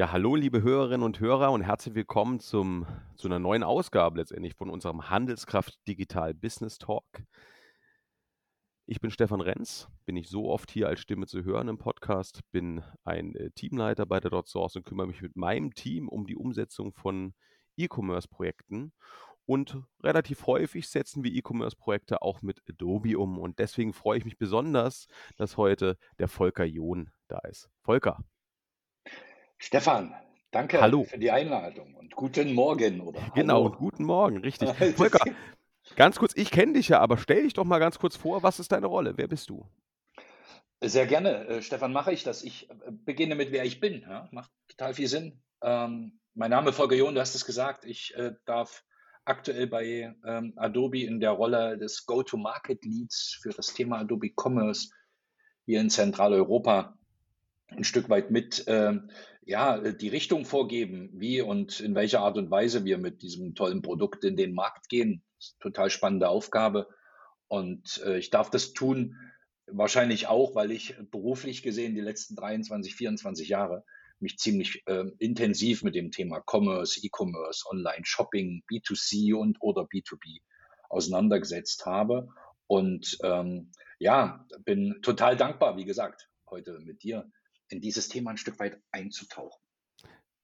Ja, hallo, liebe Hörerinnen und Hörer und herzlich willkommen zum, zu einer neuen Ausgabe letztendlich von unserem Handelskraft Digital Business Talk. Ich bin Stefan Renz, bin nicht so oft hier als Stimme zu hören im Podcast, bin ein äh, Teamleiter bei der DotSource und kümmere mich mit meinem Team um die Umsetzung von E-Commerce-Projekten. Und relativ häufig setzen wir E-Commerce-Projekte auch mit Adobe um. Und deswegen freue ich mich besonders, dass heute der Volker John da ist. Volker. Stefan, danke Hallo. für die Einladung und guten Morgen oder Genau, Hallo. und guten Morgen, richtig. Volker, ganz kurz, ich kenne dich ja, aber stell dich doch mal ganz kurz vor, was ist deine Rolle? Wer bist du? Sehr gerne, äh, Stefan, mache ich das. Ich äh, beginne mit, wer ich bin. Ja? Macht total viel Sinn. Ähm, mein Name ist Volker John, du hast es gesagt. Ich äh, darf aktuell bei ähm, Adobe in der Rolle des Go-to-Market-Leads für das Thema Adobe Commerce hier in Zentraleuropa ein Stück weit mit ähm, ja, die Richtung vorgeben, wie und in welcher Art und Weise wir mit diesem tollen Produkt in den Markt gehen. Total spannende Aufgabe. Und äh, ich darf das tun, wahrscheinlich auch, weil ich beruflich gesehen die letzten 23, 24 Jahre mich ziemlich äh, intensiv mit dem Thema Commerce, E-Commerce, Online-Shopping, B2C und oder B2B auseinandergesetzt habe. Und ähm, ja, bin total dankbar, wie gesagt, heute mit dir in dieses Thema ein Stück weit einzutauchen.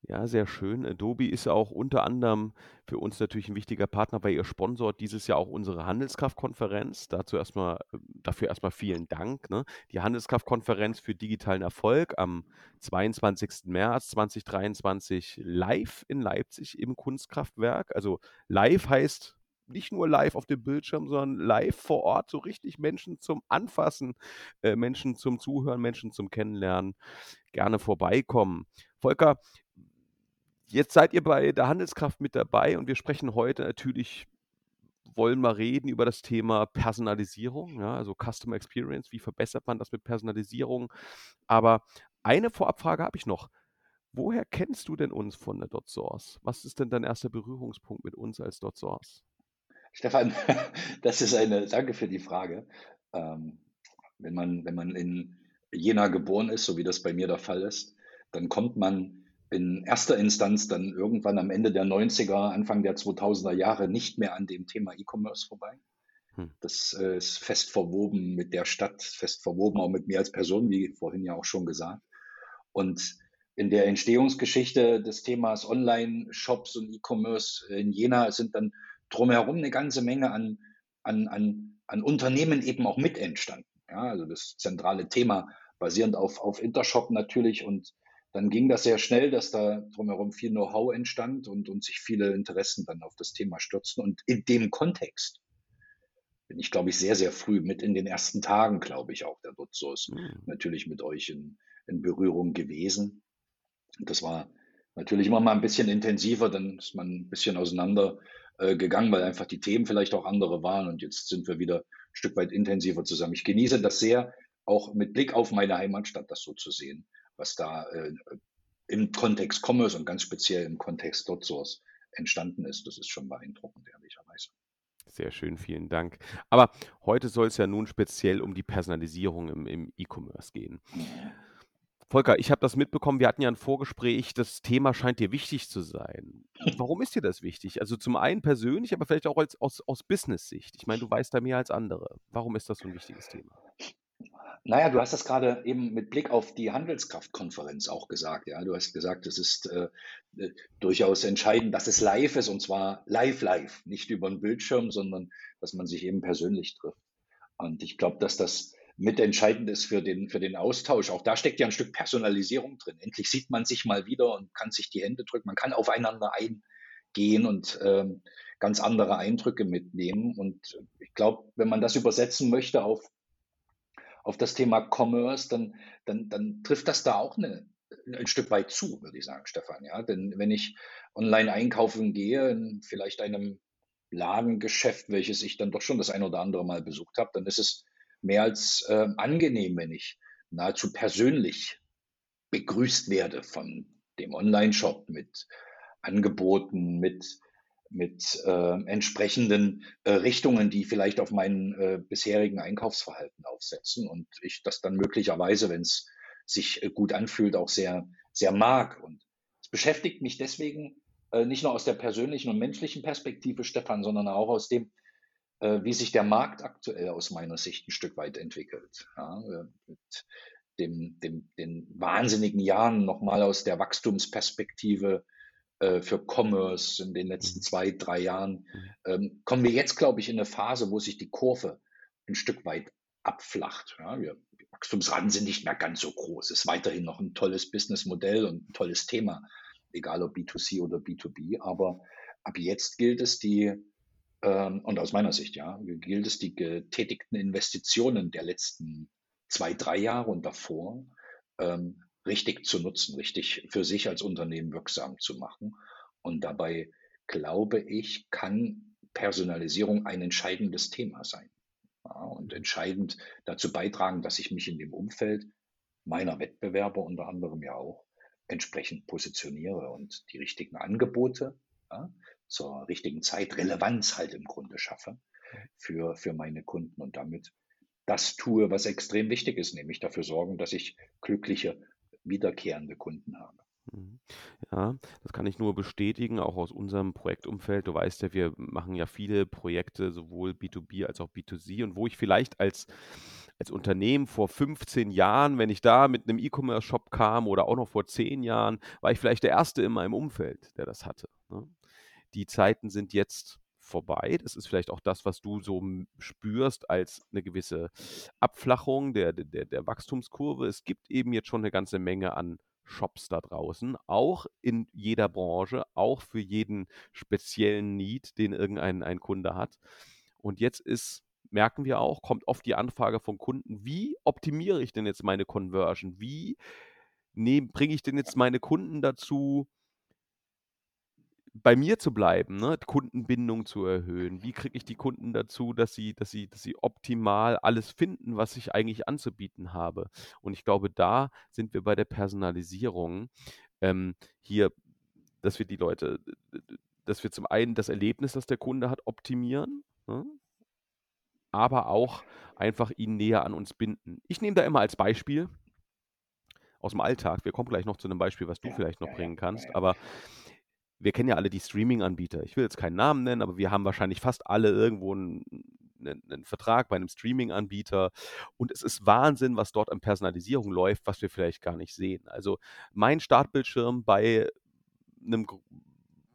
Ja, sehr schön. Adobe ist auch unter anderem für uns natürlich ein wichtiger Partner, weil ihr sponsort dieses Jahr auch unsere Handelskraftkonferenz. Dazu erstmal, äh, dafür erstmal vielen Dank. Ne? Die Handelskraftkonferenz für digitalen Erfolg am 22. März 2023 live in Leipzig im Kunstkraftwerk. Also live heißt nicht nur live auf dem Bildschirm, sondern live vor Ort, so richtig Menschen zum Anfassen, äh, Menschen zum Zuhören, Menschen zum Kennenlernen. Gerne vorbeikommen. Volker, Jetzt seid ihr bei der Handelskraft mit dabei und wir sprechen heute natürlich, wollen wir reden über das Thema Personalisierung, ja, also Customer Experience. Wie verbessert man das mit Personalisierung? Aber eine Vorabfrage habe ich noch. Woher kennst du denn uns von der DotSource? Was ist denn dein erster Berührungspunkt mit uns als DotSource? Stefan, das ist eine, danke für die Frage. Ähm, wenn, man, wenn man in Jena geboren ist, so wie das bei mir der Fall ist, dann kommt man in erster Instanz dann irgendwann am Ende der 90er, Anfang der 2000er Jahre nicht mehr an dem Thema E-Commerce vorbei. Hm. Das äh, ist fest verwoben mit der Stadt, fest verwoben auch mit mir als Person, wie vorhin ja auch schon gesagt. Und in der Entstehungsgeschichte des Themas Online-Shops und E-Commerce in Jena sind dann drumherum eine ganze Menge an, an, an, an Unternehmen eben auch mit entstanden. Ja, also das zentrale Thema basierend auf, auf Intershop natürlich und dann ging das sehr schnell, dass da drumherum viel Know-how entstand und, und sich viele Interessen dann auf das Thema stürzten. Und in dem Kontext bin ich, glaube ich, sehr, sehr früh mit in den ersten Tagen, glaube ich, auch der Dutzos mhm. natürlich mit euch in, in Berührung gewesen. Das war natürlich immer mal ein bisschen intensiver, dann ist man ein bisschen auseinander äh, gegangen, weil einfach die Themen vielleicht auch andere waren und jetzt sind wir wieder ein Stück weit intensiver zusammen. Ich genieße das sehr, auch mit Blick auf meine Heimatstadt das so zu sehen was da äh, im Kontext Commerce und ganz speziell im Kontext DotSource entstanden ist. Das ist schon beeindruckend, ehrlicherweise. Sehr schön, vielen Dank. Aber heute soll es ja nun speziell um die Personalisierung im, im E-Commerce gehen. Volker, ich habe das mitbekommen, wir hatten ja ein Vorgespräch, das Thema scheint dir wichtig zu sein. Warum ist dir das wichtig? Also zum einen persönlich, aber vielleicht auch als, aus, aus Business-Sicht. Ich meine, du weißt da mehr als andere. Warum ist das so ein wichtiges Thema? Naja, du hast das gerade eben mit Blick auf die Handelskraftkonferenz auch gesagt. Ja, du hast gesagt, es ist äh, äh, durchaus entscheidend, dass es live ist und zwar live, live, nicht über einen Bildschirm, sondern dass man sich eben persönlich trifft. Und ich glaube, dass das mitentscheidend ist für den, für den Austausch. Auch da steckt ja ein Stück Personalisierung drin. Endlich sieht man sich mal wieder und kann sich die Hände drücken. Man kann aufeinander eingehen und ähm, ganz andere Eindrücke mitnehmen. Und ich glaube, wenn man das übersetzen möchte auf auf das Thema Commerce, dann, dann, dann trifft das da auch eine, ein Stück weit zu, würde ich sagen, Stefan. Ja? Denn wenn ich online einkaufen gehe, in vielleicht einem Ladengeschäft, welches ich dann doch schon das ein oder andere Mal besucht habe, dann ist es mehr als äh, angenehm, wenn ich nahezu persönlich begrüßt werde von dem Online-Shop mit Angeboten, mit mit äh, entsprechenden äh, Richtungen, die vielleicht auf meinen äh, bisherigen Einkaufsverhalten aufsetzen und ich das dann möglicherweise, wenn es sich äh, gut anfühlt, auch sehr, sehr mag. Und Es beschäftigt mich deswegen äh, nicht nur aus der persönlichen und menschlichen Perspektive, Stefan, sondern auch aus dem, wie sich der Markt aktuell aus meiner Sicht ein Stück weit entwickelt. Ja, äh, mit dem, dem, den wahnsinnigen Jahren nochmal aus der Wachstumsperspektive äh, für Commerce in den letzten mhm. zwei, drei Jahren, mhm. ähm, kommen wir jetzt, glaube ich, in eine Phase, wo sich die Kurve ein Stück weit abflacht. Ja, wir, die Wachstumsraten sind nicht mehr ganz so groß. Es ist weiterhin noch ein tolles Businessmodell und ein tolles Thema, egal ob B2C oder B2B. Aber ab jetzt gilt es, die, und aus meiner Sicht, ja, gilt es, die getätigten Investitionen der letzten zwei, drei Jahre und davor ähm, richtig zu nutzen, richtig für sich als Unternehmen wirksam zu machen. Und dabei glaube ich, kann Personalisierung ein entscheidendes Thema sein ja, und entscheidend dazu beitragen, dass ich mich in dem Umfeld meiner Wettbewerber unter anderem ja auch entsprechend positioniere und die richtigen Angebote ja, zur richtigen Zeit Relevanz halt im Grunde schaffe für, für meine Kunden und damit das tue, was extrem wichtig ist, nämlich dafür sorgen, dass ich glückliche, wiederkehrende Kunden habe. Mhm. Ja, das kann ich nur bestätigen, auch aus unserem Projektumfeld. Du weißt ja, wir machen ja viele Projekte, sowohl B2B als auch B2C. Und wo ich vielleicht als, als Unternehmen vor 15 Jahren, wenn ich da mit einem E-Commerce-Shop kam oder auch noch vor 10 Jahren, war ich vielleicht der Erste in meinem Umfeld, der das hatte. Ne? Die Zeiten sind jetzt vorbei. Das ist vielleicht auch das, was du so spürst als eine gewisse Abflachung der, der, der Wachstumskurve. Es gibt eben jetzt schon eine ganze Menge an Shops da draußen, auch in jeder Branche, auch für jeden speziellen Need, den irgendein ein Kunde hat. Und jetzt ist, merken wir auch, kommt oft die Anfrage von Kunden, wie optimiere ich denn jetzt meine Conversion? Wie bringe ich denn jetzt meine Kunden dazu, bei mir zu bleiben, ne? Kundenbindung zu erhöhen. Wie kriege ich die Kunden dazu, dass sie, dass sie, dass sie optimal alles finden, was ich eigentlich anzubieten habe? Und ich glaube, da sind wir bei der Personalisierung ähm, hier, dass wir die Leute, dass wir zum einen das Erlebnis, das der Kunde hat, optimieren, ne? aber auch einfach ihn näher an uns binden. Ich nehme da immer als Beispiel aus dem Alltag. Wir kommen gleich noch zu einem Beispiel, was du vielleicht noch bringen kannst. Aber wir kennen ja alle die Streaming-Anbieter. Ich will jetzt keinen Namen nennen, aber wir haben wahrscheinlich fast alle irgendwo einen, einen, einen Vertrag bei einem Streaming-Anbieter. Und es ist Wahnsinn, was dort an Personalisierung läuft, was wir vielleicht gar nicht sehen. Also mein Startbildschirm bei einem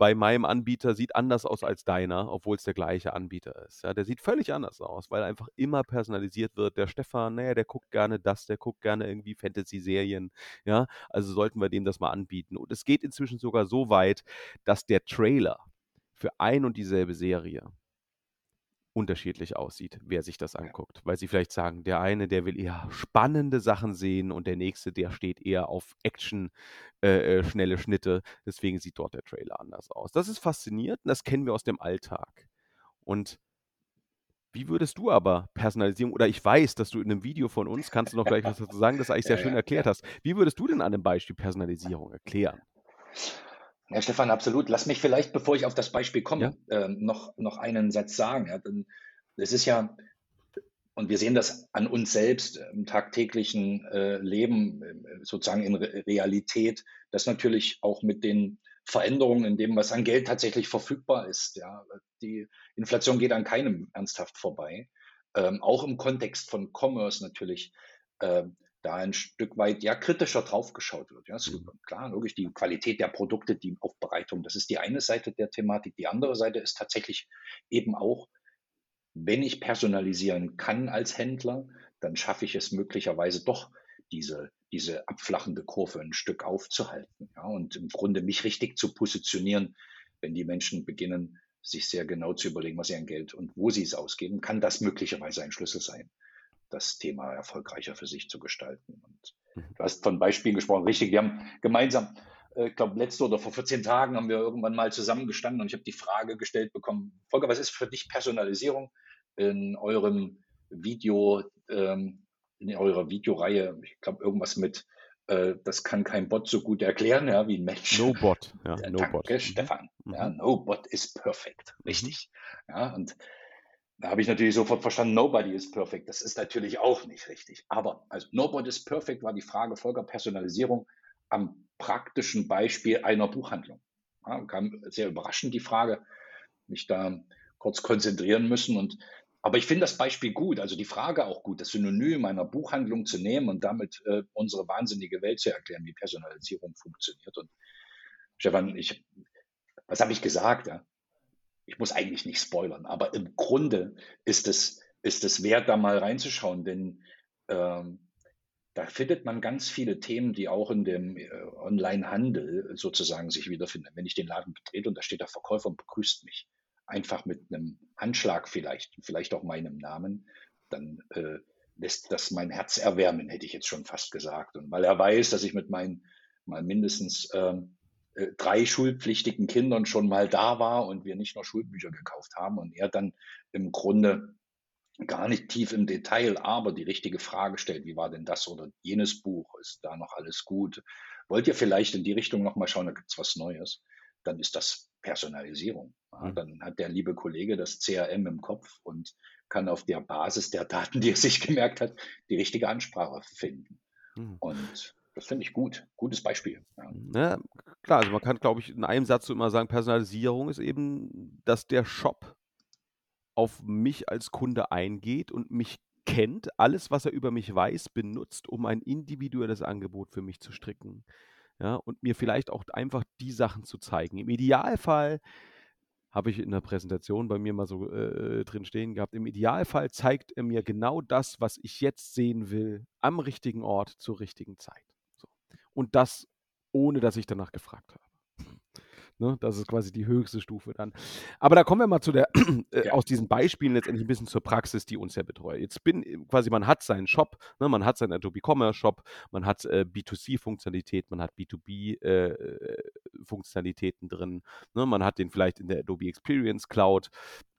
bei meinem Anbieter sieht anders aus als deiner, obwohl es der gleiche Anbieter ist. Ja, der sieht völlig anders aus, weil einfach immer personalisiert wird. Der Stefan, naja, der guckt gerne das, der guckt gerne irgendwie Fantasy-Serien. Ja, also sollten wir dem das mal anbieten. Und es geht inzwischen sogar so weit, dass der Trailer für ein und dieselbe Serie unterschiedlich aussieht, wer sich das anguckt. Weil sie vielleicht sagen, der eine, der will eher spannende Sachen sehen und der nächste, der steht eher auf Action, äh, äh, schnelle Schnitte. Deswegen sieht dort der Trailer anders aus. Das ist faszinierend das kennen wir aus dem Alltag. Und wie würdest du aber Personalisierung, oder ich weiß, dass du in einem Video von uns, kannst du noch gleich was dazu sagen, das eigentlich sehr Ja, schön ja, erklärt ja. hast. Wie würdest du denn an dem Beispiel Personalisierung erklären? Ja, Stefan, absolut. Lass mich vielleicht, bevor ich auf das Beispiel Ja? komme, ähm, noch, noch einen Satz sagen. Ja, denn es ist ja, und wir sehen das an uns selbst im tagtäglichen äh, Leben, äh, sozusagen in Re Realität, dass natürlich auch mit den Veränderungen in dem, was an Geld tatsächlich verfügbar ist. Ja, die Inflation geht an keinem ernsthaft vorbei. Ähm, auch im Kontext von Commerce natürlich ähm, da ein Stück weit ja kritischer draufgeschaut wird. Ja, ist Mhm. klar, logisch, die Qualität der Produkte, die Aufbereitung, das ist die eine Seite der Thematik. Die andere Seite ist tatsächlich eben auch, wenn ich personalisieren kann als Händler, dann schaffe ich es möglicherweise doch, diese, diese abflachende Kurve ein Stück aufzuhalten. Ja, und im Grunde mich richtig zu positionieren, wenn die Menschen beginnen, sich sehr genau zu überlegen, was sie an Geld und wo sie es ausgeben, kann das möglicherweise ein Schlüssel sein, das Thema erfolgreicher für sich zu gestalten. Und Mhm. du hast von Beispielen gesprochen, richtig, wir haben gemeinsam, äh, ich glaube, letzte oder vor 14 Tagen haben wir irgendwann mal zusammengestanden und ich habe die Frage gestellt bekommen, Volker, was ist für dich Personalisierung in eurem Video, ähm, in eurer Videoreihe? Ich glaube, irgendwas mit, äh, das kann kein Bot so gut erklären, ja, wie ein Mensch. No Bot, ja, No Bot. danke, Mhm. Stefan. Ja, Mhm. no bot is perfect. Mhm. Richtig. Ja, und da habe ich natürlich sofort verstanden, nobody is perfect. Das ist natürlich auch nicht richtig. Aber also nobody is perfect war die Frage Volker Personalisierung am praktischen Beispiel einer Buchhandlung. Ja, kam sehr überraschend die Frage, mich da kurz konzentrieren müssen und aber ich finde das Beispiel gut, also die Frage auch gut, das Synonym einer Buchhandlung zu nehmen und damit äh, unsere wahnsinnige Welt zu erklären, wie Personalisierung funktioniert. Und Stefan, ich, was habe ich gesagt? Ja? Ich muss eigentlich nicht spoilern, aber im Grunde ist es, ist es wert, da mal reinzuschauen, denn ähm, da findet man ganz viele Themen, die auch in dem äh, Online-Handel sozusagen sich wiederfinden. Wenn ich den Laden betrete und da steht der Verkäufer und begrüßt mich, einfach mit einem Handschlag vielleicht, vielleicht auch meinem Namen, dann äh, lässt das mein Herz erwärmen, hätte ich jetzt schon fast gesagt. Und weil er weiß, dass ich mit meinen mal mindestens ähm, äh, drei schulpflichtigen Kindern schon mal da war und wir nicht nur Schulbücher gekauft haben und er dann im Grunde gar nicht tief im Detail, aber die richtige Frage stellt, wie war denn das oder jenes Buch, ist da noch alles gut? Wollt ihr vielleicht in die Richtung nochmal schauen, da gibt es was Neues? Dann ist das Personalisierung. Ja, mhm. dann hat der liebe Kollege das CRM im Kopf und kann auf der Basis der Daten, die er sich gemerkt hat, die richtige Ansprache finden. Mhm. Und das finde ich gut. Gutes Beispiel. Ja. ja. klar, also man kann, glaube ich, in einem Satz so immer sagen, Personalisierung ist eben, dass der Shop auf mich als Kunde eingeht und mich kennt, alles, was er über mich weiß, benutzt, um ein individuelles Angebot für mich zu stricken. Ja, und mir vielleicht auch einfach die Sachen zu zeigen. Im Idealfall habe ich in der Präsentation bei mir mal so äh, drin stehen gehabt. Im Idealfall zeigt er mir genau das, was ich jetzt sehen will, am richtigen Ort zur richtigen Zeit. Und das ohne, dass ich danach gefragt habe. Ne? Das ist quasi die höchste Stufe dann. Aber da kommen wir mal zu der, äh, ja. aus diesen Beispielen letztendlich ein bisschen zur Praxis, die uns ja betreut. Jetzt bin äh, quasi, man hat seinen Shop, ne? man hat seinen Adobe Commerce Shop, man hat äh, B2C-Funktionalität, man hat B2B-Funktionalitäten äh, drin, ne? man hat den vielleicht in der Adobe Experience Cloud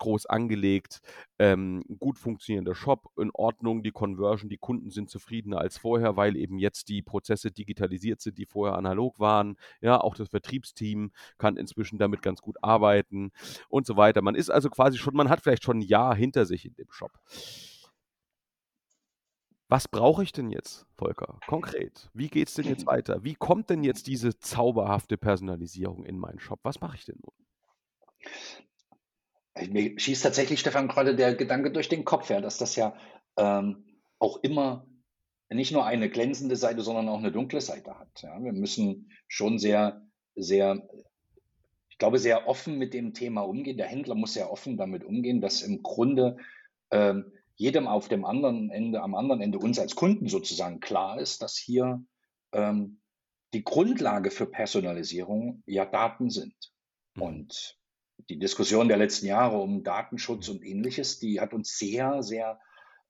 groß angelegt, ähm, gut funktionierender Shop, in Ordnung, die Conversion, die Kunden sind zufriedener als vorher, weil eben jetzt die Prozesse digitalisiert sind, die vorher analog waren. Ja, auch das Vertriebsteam kann kann inzwischen damit ganz gut arbeiten und so weiter. Man ist also quasi schon, man hat vielleicht schon ein Jahr hinter sich in dem Shop. Was brauche ich denn jetzt, Volker? Konkret. Wie geht es denn jetzt weiter? Wie kommt denn jetzt diese zauberhafte Personalisierung in meinen Shop? Was mache ich denn nun? Mir schießt tatsächlich, Stefan, gerade der Gedanke durch den Kopf, ja, dass das ja ähm, auch immer nicht nur eine glänzende Seite, sondern auch eine dunkle Seite hat. Ja. Wir müssen schon sehr, sehr glaube, sehr offen mit dem Thema umgehen. Der Händler muss sehr offen damit umgehen, dass im Grunde ähm, jedem auf dem anderen Ende, am anderen Ende uns als Kunden sozusagen klar ist, dass hier ähm, die Grundlage für Personalisierung ja Daten sind. Mhm. Und die Diskussion der letzten Jahre um Datenschutz und ähnliches, die hat uns sehr, sehr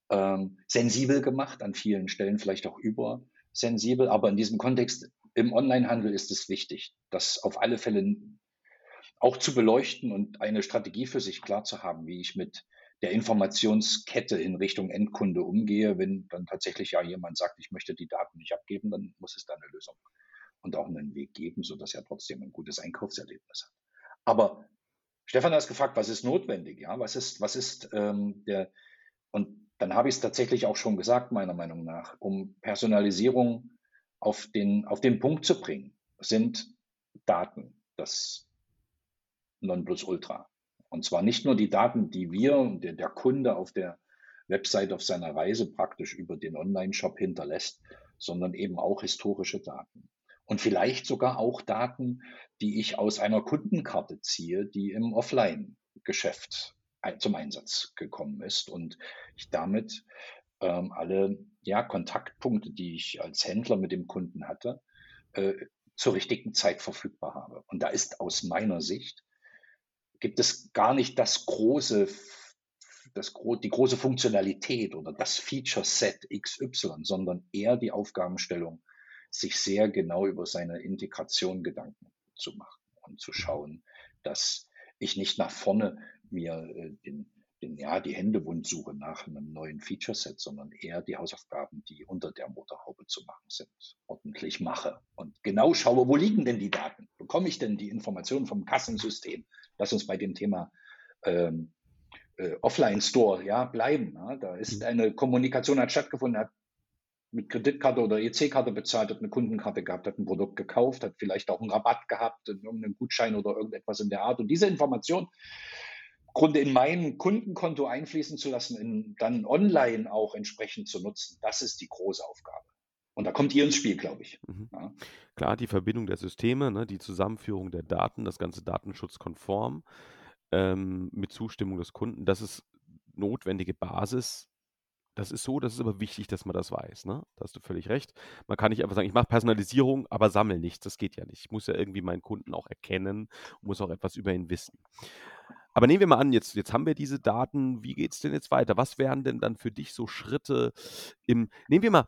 ähm, sensibel gemacht, an vielen Stellen vielleicht auch übersensibel. Aber in diesem Kontext im Onlinehandel ist es wichtig, dass auf alle Fälle auch zu beleuchten und eine Strategie für sich klar zu haben, wie ich mit der Informationskette in Richtung Endkunde umgehe. Wenn dann tatsächlich ja jemand sagt, ich möchte die Daten nicht abgeben, dann muss es da eine Lösung und auch einen Weg geben, sodass er trotzdem ein gutes Einkaufserlebnis hat. Aber Stefan hat gefragt, was ist notwendig? Ja, was ist, was ist ähm, der, und dann habe ich es tatsächlich auch schon gesagt, meiner Meinung nach, um Personalisierung auf den, auf den Punkt zu bringen, sind Daten. Das Nonplusultra. Und zwar nicht nur die Daten, die wir und der, der Kunde auf der Website auf seiner Reise praktisch über den Online-Shop hinterlässt, sondern eben auch historische Daten. Und vielleicht sogar auch Daten, die ich aus einer Kundenkarte ziehe, die im Offline-Geschäft zum Einsatz gekommen ist und ich damit ähm, alle ja, Kontaktpunkte, die ich als Händler mit dem Kunden hatte, äh, zur richtigen Zeit verfügbar habe. Und da ist aus meiner Sicht gibt es gar nicht das große, das, die große Funktionalität oder das Feature Set XY, sondern eher die Aufgabenstellung, sich sehr genau über seine Integration Gedanken zu machen und zu schauen, dass ich nicht nach vorne mir äh, den, den, ja, die Hände wund suche nach einem neuen Feature Set, sondern eher die Hausaufgaben, die unter der Motorhaube zu machen sind, ordentlich mache und genau schaue, wo liegen denn die Daten? Bekomme ich denn die Informationen vom Kassensystem? lass uns bei dem Thema ähm, äh, Offline-Store ja, bleiben. Ja. Da ist mhm. eine Kommunikation hat stattgefunden, hat mit Kreditkarte oder EC-Karte bezahlt, hat eine Kundenkarte gehabt, hat ein Produkt gekauft, hat vielleicht auch einen Rabatt gehabt, irgendeinen Gutschein oder irgendetwas in der Art. Und diese Information Grunde in mein Kundenkonto einfließen zu lassen, in, dann online auch entsprechend zu nutzen, das ist die große Aufgabe. Und da kommt ihr ins Spiel, glaube ich. Mhm. Ja. Klar, die Verbindung der Systeme, ne, die Zusammenführung der Daten, das ganze datenschutzkonform ähm, mit Zustimmung des Kunden, das ist notwendige Basis. Das ist so, das ist aber wichtig, dass man das weiß. Ne? Da hast du völlig recht. Man kann nicht einfach sagen, ich mache Personalisierung, aber sammle nichts. Das geht ja nicht. Ich muss ja irgendwie meinen Kunden auch erkennen und muss auch etwas über ihn wissen. Aber nehmen wir mal an, jetzt, jetzt haben wir diese Daten, wie geht es denn jetzt weiter? Was wären denn dann für dich so Schritte im, nehmen wir mal,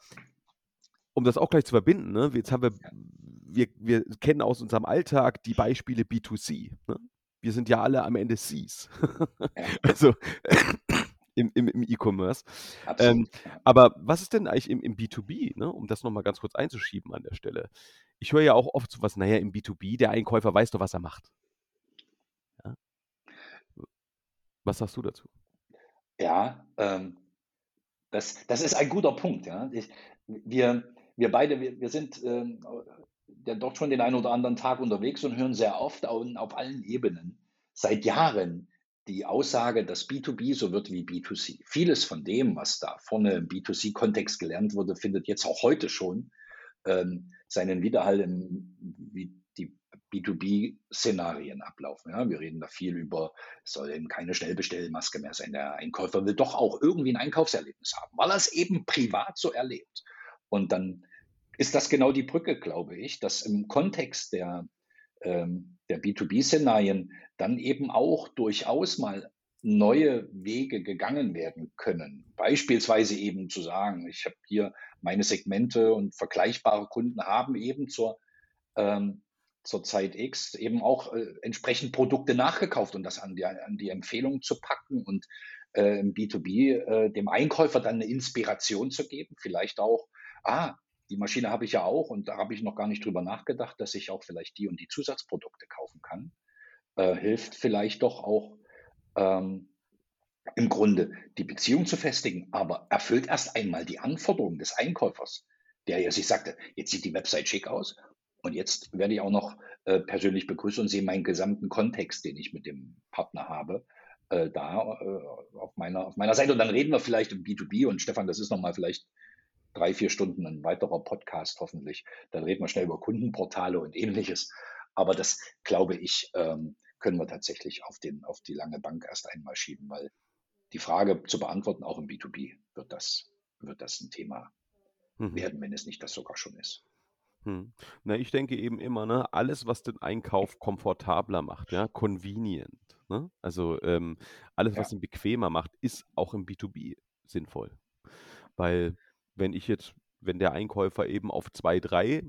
um das auch gleich zu verbinden, ne? jetzt haben wir, wir, wir kennen aus unserem Alltag die Beispiele B2C. Ne? Wir sind ja alle am Ende Cs. also im, im, im E-Commerce. Ähm, aber was ist denn eigentlich im, im B2B, ne? um das nochmal ganz kurz einzuschieben an der Stelle? Ich höre ja auch oft so was, naja, im B2B, der Einkäufer weiß doch, was er macht. Was sagst du dazu? Ja, ähm, das, das ist ein guter Punkt. Ja. Ich, wir, wir beide, wir, wir sind ähm, ja dort schon den einen oder anderen Tag unterwegs und hören sehr oft auf, auf allen Ebenen seit Jahren die Aussage, dass B2B so wird wie B2C. Vieles von dem, was da vorne im B2C-Kontext gelernt wurde, findet jetzt auch heute schon ähm, seinen Widerhall im, wie die B2B-Szenarien ablaufen. Ja, wir reden da viel über, es soll eben keine Schnellbestellmaske mehr sein. Der Einkäufer will doch auch irgendwie ein Einkaufserlebnis haben, weil er es eben privat so erlebt. Und dann ist das genau die Brücke, glaube ich, dass im Kontext der, der B2B-Szenarien dann eben auch durchaus mal neue Wege gegangen werden können. Beispielsweise eben zu sagen, ich habe hier meine Segmente und vergleichbare Kunden haben eben zur ähm, zur Zeit X eben auch äh, entsprechend Produkte nachgekauft und das an die, an die Empfehlung zu packen und äh, im B2B äh, dem Einkäufer dann eine Inspiration zu geben. Vielleicht auch, ah, die Maschine habe ich ja auch und da habe ich noch gar nicht drüber nachgedacht, dass ich auch vielleicht die und die Zusatzprodukte kaufen kann. Äh, hilft vielleicht doch auch ähm, im Grunde die Beziehung zu festigen, aber erfüllt erst einmal die Anforderungen des Einkäufers, der ja sich sagte, jetzt sieht die Website schick aus und jetzt werde ich auch noch äh, persönlich begrüßen und sehe meinen gesamten Kontext, den ich mit dem Partner habe, äh, da äh, auf, meiner, auf meiner Seite. Und dann reden wir vielleicht im B2B und Stefan, das ist nochmal vielleicht drei, vier Stunden ein weiterer Podcast hoffentlich. Dann reden wir schnell über Kundenportale und ähnliches. Aber das, glaube ich, ähm, können wir tatsächlich auf, den, auf die lange Bank erst einmal schieben, weil die Frage zu beantworten, auch im B2B, wird das, wird das ein Thema mhm. werden, wenn es nicht das sogar schon ist. Hm. Na, ich denke eben immer, ne, alles, was den Einkauf komfortabler macht, ja, convenient, ne? Also ähm, alles, was ihn bequemer macht, ist auch im B2B sinnvoll. Weil wenn ich jetzt, wenn der Einkäufer eben auf zwei, drei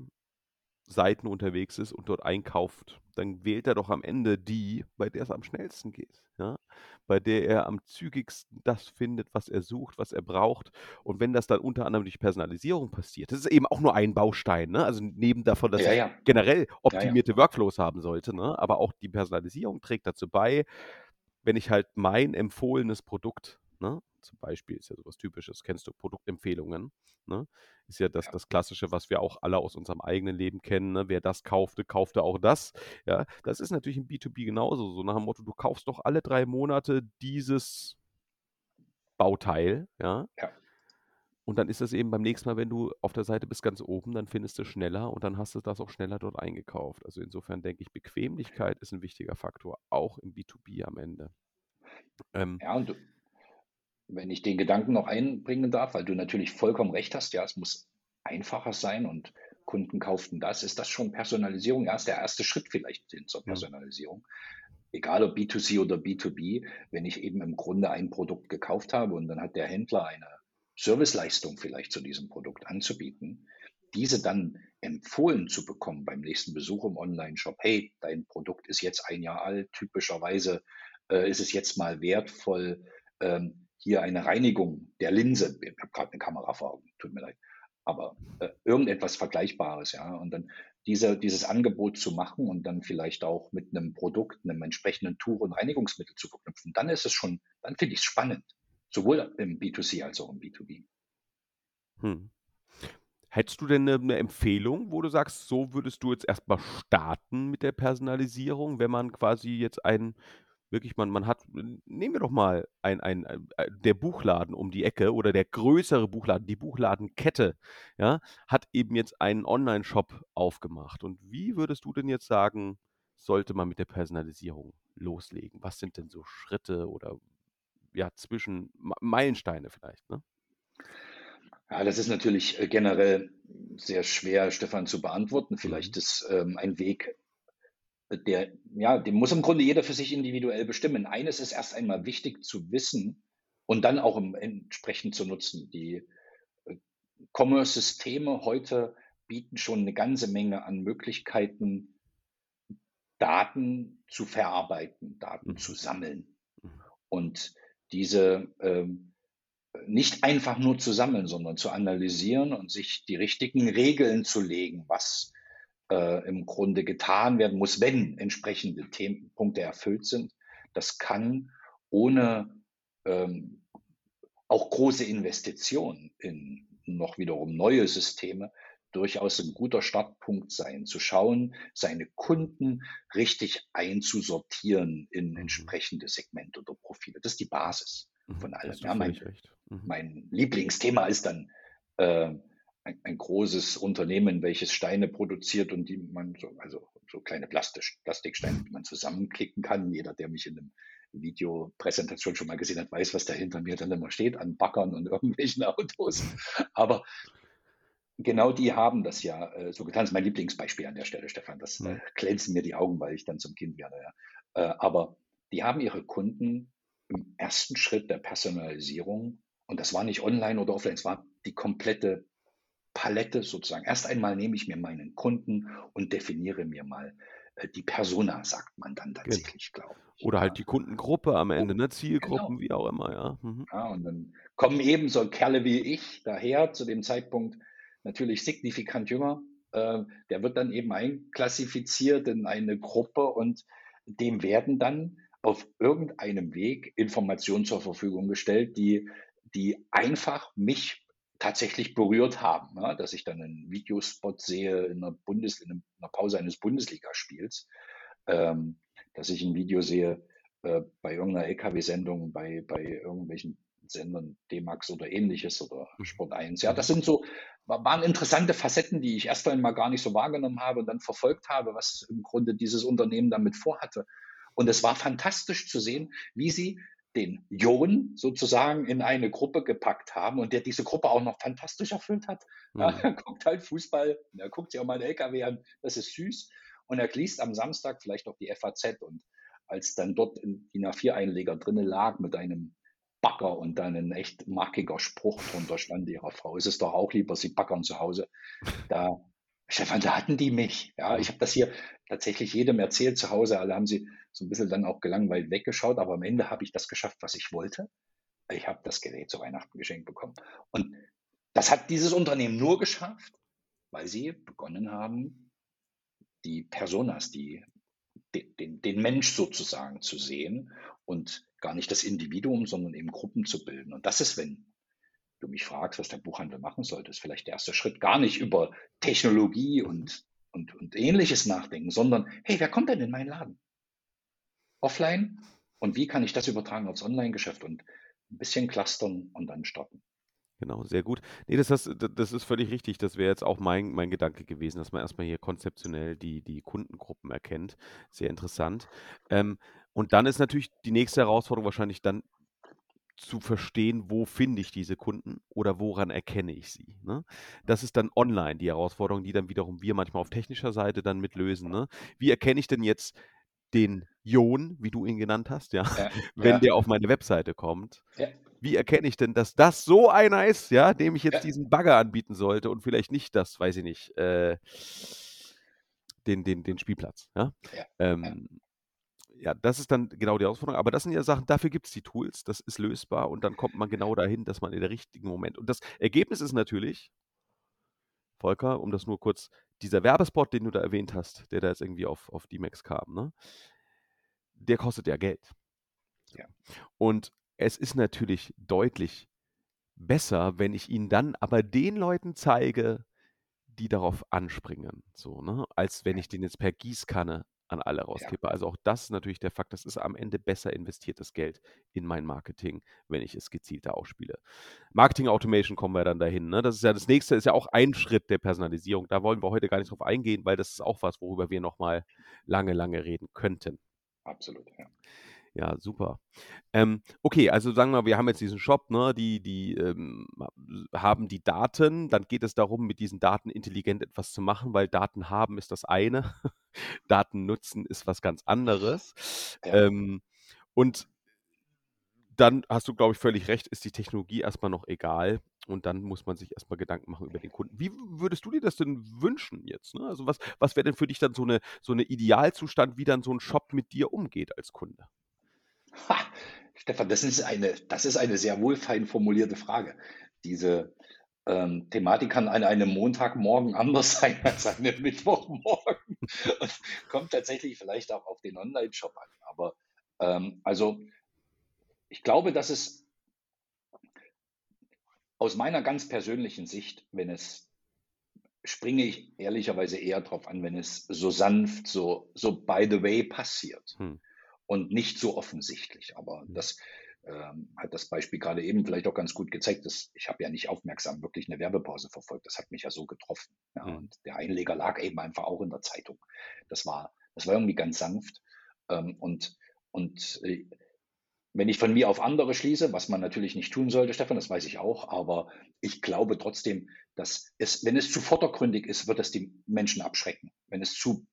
Seiten unterwegs ist und dort einkauft, dann wählt er doch am Ende die, bei der es am schnellsten geht. Ja? Bei der er am zügigsten das findet, was er sucht, was er braucht. Und wenn das dann unter anderem durch Personalisierung passiert, das ist eben auch nur ein Baustein. Ne? Also neben davon, dass ja, ja. generell optimierte ja, Workflows haben sollte, ne? aber auch die Personalisierung trägt dazu bei, wenn ich halt mein empfohlenes Produkt Ne? Zum Beispiel ist ja sowas Typisches, kennst du Produktempfehlungen? Ne? Ist ja das, ja. das Klassische, was wir auch alle aus unserem eigenen Leben kennen. Ne? Wer das kaufte, kaufte auch das. Ja, das ist natürlich im B2B genauso. So nach dem Motto, du kaufst doch alle drei Monate dieses Bauteil. Ja. ja. Und dann ist das eben beim nächsten Mal, wenn du auf der Seite bist ganz oben, dann findest du schneller und dann hast du das auch schneller dort eingekauft. Also insofern denke ich, Bequemlichkeit ist ein wichtiger Faktor, auch im B2B am Ende. Ähm, ja, und du, wenn ich den Gedanken noch einbringen darf, weil du natürlich vollkommen recht hast, ja, es muss einfacher sein und Kunden kauften das, ist das schon Personalisierung? Ja, ist der erste Schritt vielleicht hin zur Personalisierung. Egal ob B2C oder B2B, wenn ich eben im Grunde ein Produkt gekauft habe und dann hat der Händler eine Serviceleistung vielleicht zu diesem Produkt anzubieten, diese dann empfohlen zu bekommen beim nächsten Besuch im Online-Shop. Hey, dein Produkt ist jetzt ein Jahr alt, typischerweise äh, ist es jetzt mal wertvoll, ähm, hier eine Reinigung der Linse. Ich habe gerade eine Kamera vor Augen, tut mir leid. Aber äh, irgendetwas Vergleichbares, ja. Und dann diese, dieses Angebot zu machen und dann vielleicht auch mit einem Produkt, einem entsprechenden Tuch und Reinigungsmittel zu verknüpfen, dann ist es schon, dann finde ich es spannend. Sowohl im B2C als auch im B2B. Hm. Hättest du denn 'ne 'ne Empfehlung, wo du sagst, so würdest du jetzt erst mal starten mit der Personalisierung, wenn man quasi jetzt ein wirklich man man hat nehmen wir doch mal ein ein, äh, äh der Buchladen um die Ecke oder der größere Buchladen, die Buchladenkette, ja, hat eben jetzt einen Onlineshop aufgemacht. Und wie würdest du denn jetzt sagen, sollte man mit der Personalisierung loslegen? Was sind denn so Schritte oder, ja, zwischen Meilensteine vielleicht, ne? Ja, das ist natürlich, äh, generell sehr schwer, Stefan, zu beantworten. Mhm. Vielleicht ist, ähm, ein Weg, der ja, den muss im Grunde jeder für sich individuell bestimmen. Eines ist erst einmal wichtig zu wissen und dann auch im entsprechend zu nutzen. Die, äh, Commerce-Systeme heute bieten schon 'ne ganze Menge an Möglichkeiten Daten zu verarbeiten, Daten zu Mhm. sammeln. Mhm. Und diese, ähm, äh, nicht einfach nur zu sammeln, sondern zu analysieren und sich die richtigen Regeln zu legen, was, äh, im Grunde getan werden muss, wenn entsprechende Themen Punkte erfüllt sind. Das kann ohne, ähm, auch große Investitionen in noch wiederum neue Systeme durchaus 'n guter Startpunkt sein, zu schauen, seine Kunden richtig einzusortieren in Mhm. entsprechende Segmente oder Profile. Das ist die Basis Mhm, von allem. Ja, mein. Mhm. mein Lieblingsthema ist dann, äh, ein ein großes Unternehmen, welches Steine produziert und die man so also, so kleine Plastisch Plastiksteine, die man zusammenklicken kann. Jeder, der mich in 'nem Videopräsentation schon mal gesehen hat, weiß, was da hinter mir dann immer steht an Baggern und irgendwelchen Autos. Aber genau die haben das ja, äh, so getan. Das ist mein Lieblingsbeispiel an der Stelle, Stefan. Das, äh, Mhm. glänzen mir die Augen, weil ich dann zum Kind werde, ja. Äh, aber die haben ihre Kunden im 1. Schritt der Personalisierung und das war nicht online oder offline, es war die komplette Palette sozusagen. Erst einmal nehme ich mir meinen Kunden und definiere mir mal, äh, die Persona, sagt man dann Genau. tatsächlich, glaube ich, Oder halt die Kundengruppe am Oh, Ende, ne? genau. Zielgruppen, wie auch immer, ja. Mhm. Ja, und dann kommen eben so Kerle wie ich daher, zu dem Zeitpunkt natürlich signifikant jünger. Äh, der wird dann eben einklassifiziert in eine Gruppe und dem werden dann auf irgendeinem Weg Informationen zur Verfügung gestellt, die die einfach mich tatsächlich berührt haben, ne? Dass ich dann 'nen Videospot sehe in 'ner Bundes in 'nem 'ner Pause eines Bundesligaspiels, ähm, dass ich 'n Video sehe, äh, bei irgend 'ner LKW-Sendung, bei bei irgendwelchen Sendern, D-Max oder Ähnliches oder Mhm. Sport 1. Ja, das Mhm. sind so wa waren interessante Facetten, die ich erst einmal gar nicht so wahrgenommen habe und dann verfolgt habe, was im Grunde dieses Unternehmen damit vorhatte. Und es war fantastisch zu sehen, wie sie den Jon sozusagen in eine Gruppe gepackt haben und der diese Gruppe auch noch fantastisch erfüllt hat. Ja, Mhm. er guckt halt Fußball, er guckt sich auch mal 'n LKW an, das ist süß. Und er liest am Samstag vielleicht auch die FAZ und als dann dort 'n DIN A4-Einleger drinnen lag mit einem Bagger und dann 'nen echt markiger Spruch drunter stand: „Ihrer Frau ist es doch auch lieber, sie baggern zu Hause.“ Da Stefan, da hatten die mich, ja. Ich Mhm. habe das hier tatsächlich jedem erzählt zu Hause. Alle haben sie so 'n bisschen dann auch gelangweilt weggeschaut, aber am Ende habe ich das geschafft, was ich wollte. Ich habe das Gerät zu Weihnachten geschenkt bekommen. Und das hat dieses Unternehmen nur geschafft, weil sie begonnen haben, die Personas, die de den den Mensch sozusagen zu sehen und gar nicht das Individuum, sondern eben Gruppen zu bilden. Und das ist, wenn du mich fragst, was der Buchhandel machen sollte, ist vielleicht der 1. Schritt gar nicht über Technologie und und und Ähnliches nachdenken, sondern: „Hey, wer kommt denn in meinen Laden?“ Offline und wie kann ich das übertragen aufs Onlinegeschäft und 'n bisschen clustern und dann starten. Genau, sehr gut. Ne, das hast das ist völlig richtig. Das wäre jetzt auch mein mein Gedanke gewesen, dass man erst mal hier konzeptionell die die Kundengruppen erkennt. Sehr interessant. Ähm, und dann ist natürlich die nächste Herausforderung wahrscheinlich dann zu verstehen, wo finde ich diese Kunden oder woran erkenne ich sie, ne? Das ist dann online die Herausforderung, die dann wiederum wir manchmal auf technischer Seite dann mit lösen, ne? Wie erkenne ich denn jetzt den Jon, wie du ihn genannt hast, ja, Ja, wenn ja. der auf meine Webseite kommt? Ja. Wie erkenne ich denn, dass das so einer ist, ja, dem ich jetzt diesen Bagger anbieten sollte und vielleicht nicht das, weiß ich nicht, äh den den den Spielplatz, ja. Ähm, ja, das ist dann genau die Herausforderung. Aber das sind ja Sachen, dafür gibt's die Tools, das ist lösbar und dann kommt man genau dahin, dass man in der richtigen Moment und das Ergebnis ist natürlich Volker, um das nur kurz dieser Werbespot, den du da erwähnt hast, der da jetzt irgendwie auf auf D-Max kam, ne? Der kostet ja Geld. Ja. Und es ist natürlich deutlich besser, wenn ich ihn dann aber den Leuten zeige, die darauf anspringen, so, ne, als wenn ich den jetzt per Gießkanne an alle Ja. rauskippe. Also, auch das ist natürlich der Fakt, das ist am Ende besser investiertes Geld in mein Marketing, wenn ich es gezielter ausspiele. Marketing Automation kommen wir dann dahin, ne? Das ist ja das Nächste ist ja auch ein Schritt der Personalisierung. Da wollen wir heute gar nicht drauf eingehen, weil das ist auch was, worüber wir noch mal lange, lange reden könnten. Absolut, ja. Ja, super. Ähm, okay, also sagen wir, wir haben jetzt diesen Shop, ne, die die, ähm, haben die Daten, dann geht es darum, mit diesen Daten intelligent etwas zu machen, weil Daten haben ist das eine, Daten nutzen ist was ganz anderes. Ja. Ähm, und dann hast du, glaube ich, völlig recht, ist die Technologie erst mal noch egal und dann muss man sich erst mal Gedanken machen über den Kunden. Wie würdest du dir das denn wünschen jetzt, ne? Also, was was wäre denn für dich dann so 'ne so 'ne Idealzustand, wie dann so 'n Shop mit dir umgeht als Kunde? Ha, Stefan, das ist eine das ist eine sehr wohlfeil formulierte Frage. Diese, ähm, Thematik kann an einem Montagmorgen anders sein als an 'nem Mittwochmorgen und kommt tatsächlich vielleicht auch auf den Onlineshop an. Aber, ähm, also, ich glaube, dass es aus meiner ganz persönlichen Sicht, wenn es springe ich ehrlicherweise eher drauf an, wenn es so sanft, so so by the way passiert Mhm. Und nicht so offensichtlich. Aber Mhm. das, ähm, hat das Beispiel grade eben vielleicht auch ganz gut gezeigt, dass ich habe ja nicht aufmerksam wirklich 'ne Werbepause verfolgt. Das hat mich ja so getroffen, ja, Mhm. und der Einleger lag eben einfach auch in der Zeitung. Das war das war irgendwie ganz sanft, ähm, und und, äh, wenn ich von mir auf andere schließe, was man natürlich nicht tun sollte, Stefan, das weiß ich auch, aber ich glaube trotzdem, dass es wenn es zu vordergründig ist, wird es die Menschen abschrecken, wenn es zu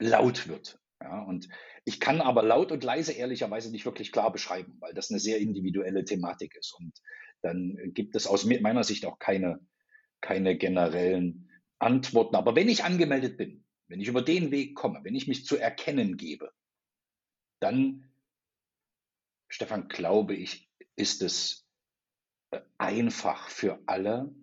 laut wird, ja? Und ich kann aber laut und leise ehrlicherweise nicht wirklich klar beschreiben, weil das 'ne sehr individuelle Thematik ist. Und dann gibt es aus meiner Sicht auch keine keine generellen Antworten. Aber wenn ich angemeldet bin, wenn ich über den Weg komme, wenn ich mich zu erkennen gebe dann Stefan, glaube ich, ist es, äh, einfach für alle,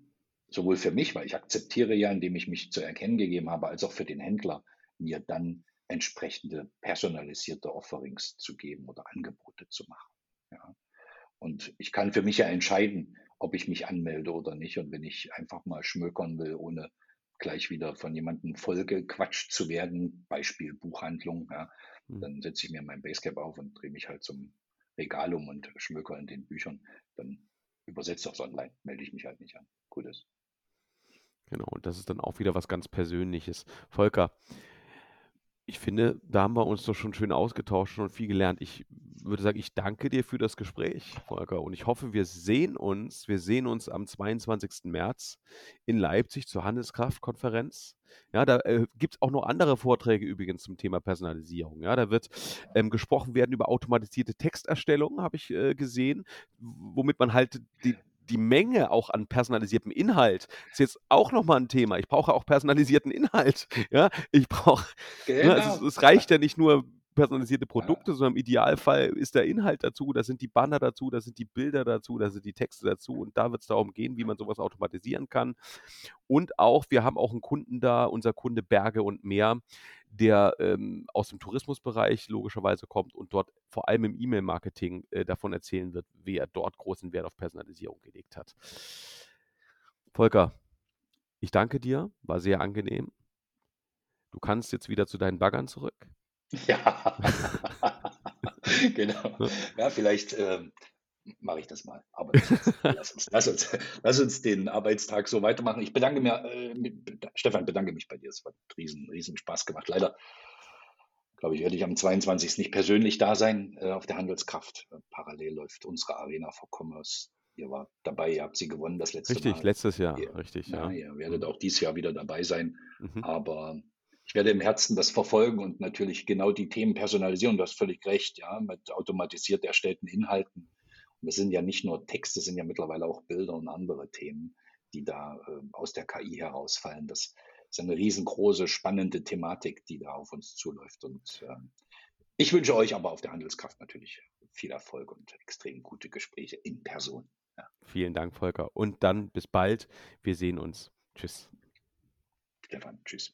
sowohl für mich, weil ich akzeptiere ja, indem ich mich zu erkennen gegeben habe, als auch für den Händler, mir dann entsprechende personalisierte Offerings zu geben oder Angebote zu machen, ja? Und ich kann für mich ja entscheiden, ob ich mich anmelde oder nicht. Und wenn ich einfach mal schmökern will, ohne gleich wieder von jemandem vollgequatscht zu werden, Beispiel Buchhandlung, ja, Mhm. dann setze ich mir mein Basecap auf und drehe mich halt zum Regal um und schmökere in den Büchern. Dann übersetze ich's online, melde ich mich halt nicht an. Gut ist. Genau, und das ist dann auch wieder was ganz Persönliches. Volker ich finde, da haben wir uns doch schon schön ausgetauscht und viel gelernt. Ich würde sagen, ich danke dir für das Gespräch, Volker, und ich hoffe, wir sehen uns wir sehen uns am 22. März in Leipzig zur Handelskraftkonferenz. Ja, da, äh, gibt's auch noch andere Vorträge übrigens zum Thema Personalisierung, ja? Da wird, ähm, gesprochen werden über automatisierte Texterstellung, habe ich, äh, gesehen, womit man halt die die Menge auch an personalisiertem Inhalt ist jetzt auch noch mal 'n Thema. Ich brauche auch personalisierten Inhalt, ja? Ich brauche ne, also, es Genau. es reicht ja nicht nur personalisierte. Produkte, sondern im Idealfall ist der Inhalt dazu, da sind die Banner dazu, da sind die Bilder dazu, da sind die Texte dazu und da wird's darum gehen, wie man so was automatisieren kann. Und auch wir haben auch 'n Kunden da, unser Kunde Berge und Meer, der, ähm, aus dem Tourismusbereich logischerweise kommt und dort vor allem im E-Mail-Marketing, äh, davon erzählen wird, wie er dort großen Wert auf Personalisierung gelegt hat. Volker, ich danke dir, war sehr angenehm. Du kannst jetzt wieder zu deinen Baggern zurück. Ja, genau. Ja, vielleicht, ähm, mache ich das mal. Aber lass uns lass uns lass uns den Arbeitstag so weitermachen. Ich bedanke mir äh, mit Stefan, bedanke mich bei dir. Es hat riesen riesen Spaß gemacht. Leider, glaube ich, werde ich am 22. nicht persönlich da sein, äh, auf der Handelskraft. Parallel läuft unsere Arena for Commerce. Ihr wart dabei, ihr habt sie gewonnen das letzte Richtig, Mal. letztes Jahr, Ihr richtig, ja, ja. ihr werdet Mhm. auch dies Jahr wieder dabei sein. Mhm. Aber ich werde im Herzen das verfolgen und natürlich genau die Themen personalisieren. Du hast völlig recht, ja, mit automatisiert erstellten Inhalten. Und das sind ja nicht nur Texte, sind ja mittlerweile auch Bilder und andere Themen, die da, ähm, aus der KI herausfallen. Das ist eine riesengroße, spannende Thematik, die da auf uns zuläuft. Und, ähm, ich wünsche euch aber auf der Handelskraft natürlich viel Erfolg und extrem gute Gespräche in Person, ja. Vielen Dank, Volker. Und dann bis bald. Wir sehen uns. Tschüss. Stefan, tschüss.